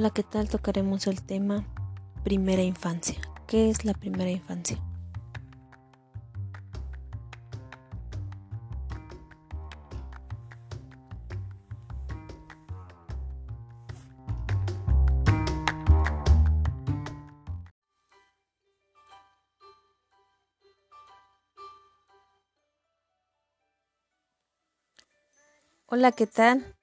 Hola, ¿qué tal? Tocaremos el tema primera infancia. ¿Qué es la primera infancia? Hola, ¿qué tal?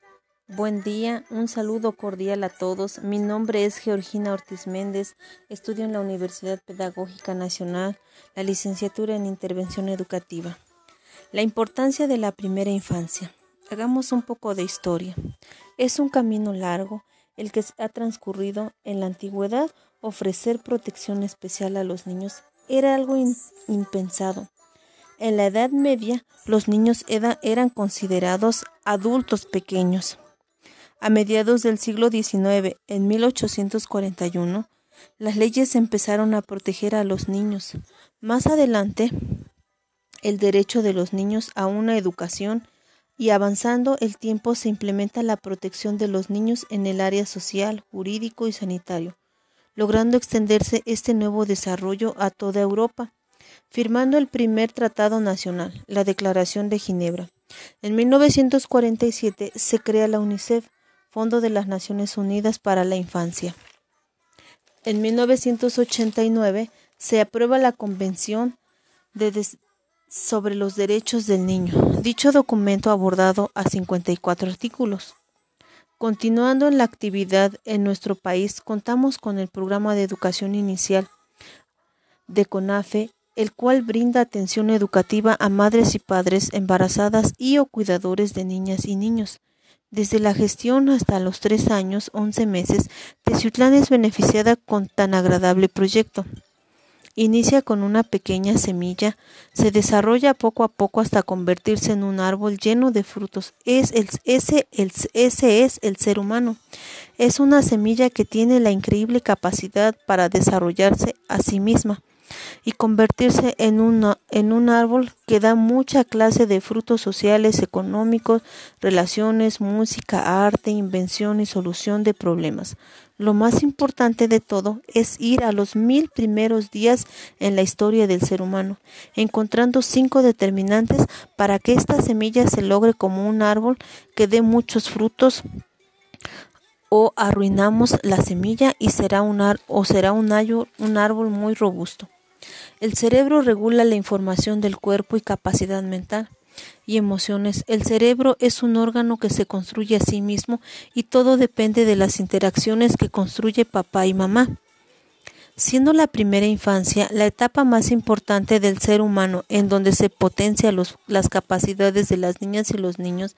Buen día, un saludo cordial a todos. Mi nombre es Georgina Ortiz Méndez, estudio en la Universidad Pedagógica Nacional la licenciatura en Intervención Educativa. La importancia de la primera infancia. Hagamos un poco de historia. Es un camino largo el que ha transcurrido en la antigüedad. Ofrecer protección especial a los niños era algo impensado. En la Edad Media, los niños eran considerados adultos pequeños. A mediados del siglo XIX, en 1841, las leyes empezaron a proteger a los niños. Más adelante, el derecho de los niños a una educación y avanzando el tiempo se implementa la protección de los niños en el área social, jurídico y sanitario, logrando extenderse este nuevo desarrollo a toda Europa, firmando el primer tratado nacional, la Declaración de Ginebra. En 1947 se crea la UNICEF, Fondo de las Naciones Unidas para la Infancia. En 1989 se aprueba la Convención sobre los Derechos del Niño. Dicho documento abordado a 54 artículos. Continuando en la actividad en nuestro país, contamos con el programa de educación inicial de CONAFE, el cual brinda atención educativa a madres y padres embarazadas y o cuidadores de niñas y niños desde la gestión hasta los tres años, once meses, Teciutlán es beneficiada con tan agradable proyecto. Inicia con una pequeña semilla, se desarrolla poco a poco hasta convertirse en un árbol lleno de frutos. Es ese es el ser humano. Es una semilla que tiene la increíble capacidad para desarrollarse a sí misma y convertirse en, en un árbol que da mucha clase de frutos sociales, económicos, relaciones, música, arte, invención y solución de problemas. Lo más importante de todo es ir a los mil primeros días en la historia del ser humano, encontrando cinco determinantes para que esta semilla se logre como un árbol que dé muchos frutos o arruinamos la semilla y será un, o será un, un árbol muy robusto. El cerebro regula la información del cuerpo y capacidad mental y emociones. El cerebro es un órgano que se construye a sí mismo y todo depende de las interacciones que construye papá y mamá. Siendo la primera infancia la etapa más importante del ser humano en donde se potencia las capacidades de las niñas y los niños,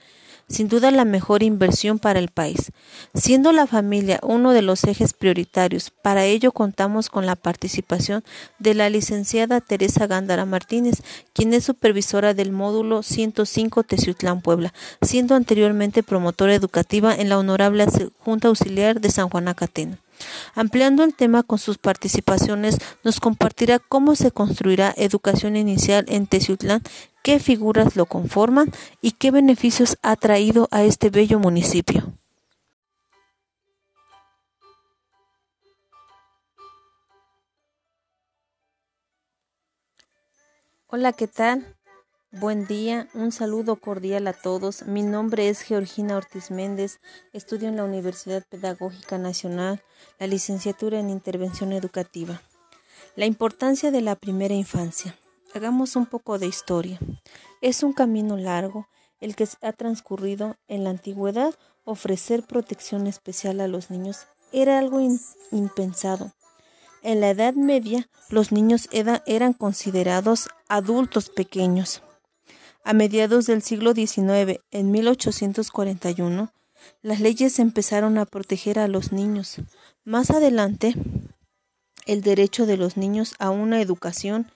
sin duda la mejor inversión para el país. Siendo la familia uno de los ejes prioritarios, para ello contamos con la participación de la licenciada Teresa Gándara Martínez, quien es supervisora del módulo 105 Teciutlán Puebla, siendo anteriormente promotora educativa en la Honorable Junta Auxiliar de San Juan Acatena. Ampliando el tema con sus participaciones, nos compartirá cómo se construirá educación inicial en Teciutlán, qué figuras lo conforman y qué beneficios ha traído a este bello municipio. Hola, ¿qué tal? Buen día, un saludo cordial a todos. Mi nombre es Georgina Ortiz Méndez, estudio en la Universidad Pedagógica Nacional la licenciatura en Intervención Educativa. La importancia de la primera infancia. Hagamos un poco de historia. Es un camino largo el que ha transcurrido en la antigüedad. Ofrecer protección especial a los niños era algo impensado. En la Edad Media, los niños eran considerados adultos pequeños. A mediados del siglo XIX, en 1841, las leyes empezaron a proteger a los niños. Más adelante, el derecho de los niños a una educación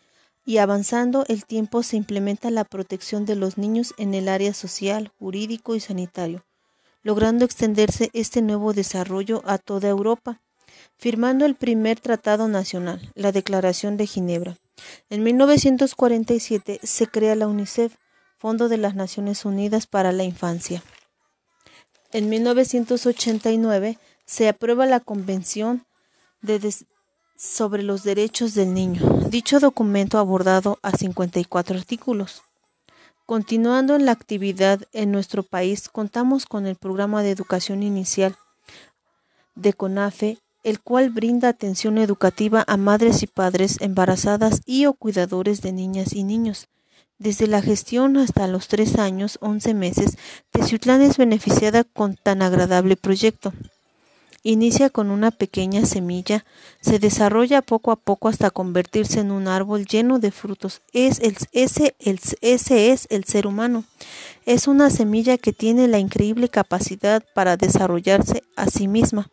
y avanzando el tiempo se implementa la protección de los niños en el área social, jurídico y sanitario, logrando extenderse este nuevo desarrollo a toda Europa, firmando el primer tratado nacional, la Declaración de Ginebra. En 1947 se crea la UNICEF, Fondo de las Naciones Unidas para la Infancia. En 1989 se aprueba la Convención sobre los Derechos del Niño. Dicho documento abordado a 54 artículos. Continuando en la actividad en nuestro país, contamos con el programa de educación inicial de CONAFE, el cual brinda atención educativa a madres y padres embarazadas y o cuidadores de niñas y niños. Desde la gestión hasta los tres años, once meses, Teciutlán es beneficiada con tan agradable proyecto. Inicia con una pequeña semilla, se desarrolla poco a poco hasta convertirse en un árbol lleno de frutos. Es ese es el ser humano. Es una semilla que tiene la increíble capacidad para desarrollarse a sí misma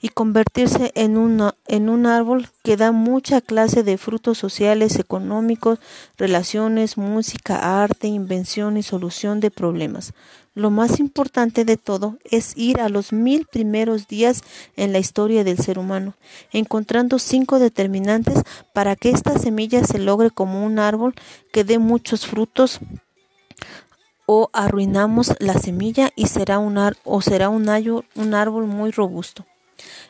y convertirse en, en un árbol que da mucha clase de frutos sociales, económicos, relaciones, música, arte, invención y solución de problemas. Lo más importante de todo es ir a los mil primeros días en la historia del ser humano, encontrando cinco determinantes para que esta semilla se logre como un árbol que dé muchos frutos o arruinamos la semilla y será un, o será un, un árbol muy robusto.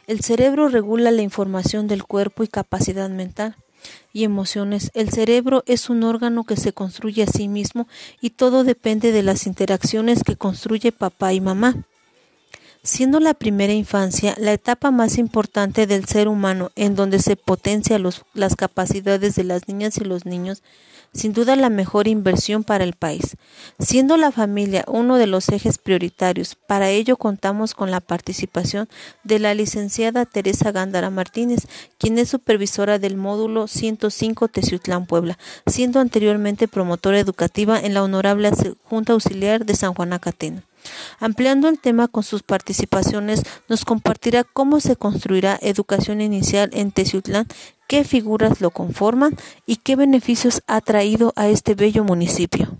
El cerebro regula la información del cuerpo y capacidad mental y emociones. El cerebro es un órgano que se construye a sí mismo y todo depende de las interacciones que construye papá y mamá. Siendo la primera infancia la etapa más importante del ser humano en donde se potencia las capacidades de las niñas y los niños, sin duda la mejor inversión para el país. Siendo la familia uno de los ejes prioritarios, para ello contamos con la participación de la licenciada Teresa Gándara Martínez, quien es supervisora del módulo 105 Teciutlán Puebla, siendo anteriormente promotora educativa en la Honorable Junta Auxiliar de San Juan Acatena. Ampliando el tema con sus participaciones, nos compartirá cómo se construirá educación inicial en Teciutlán, qué figuras lo conforman y qué beneficios ha traído a este bello municipio.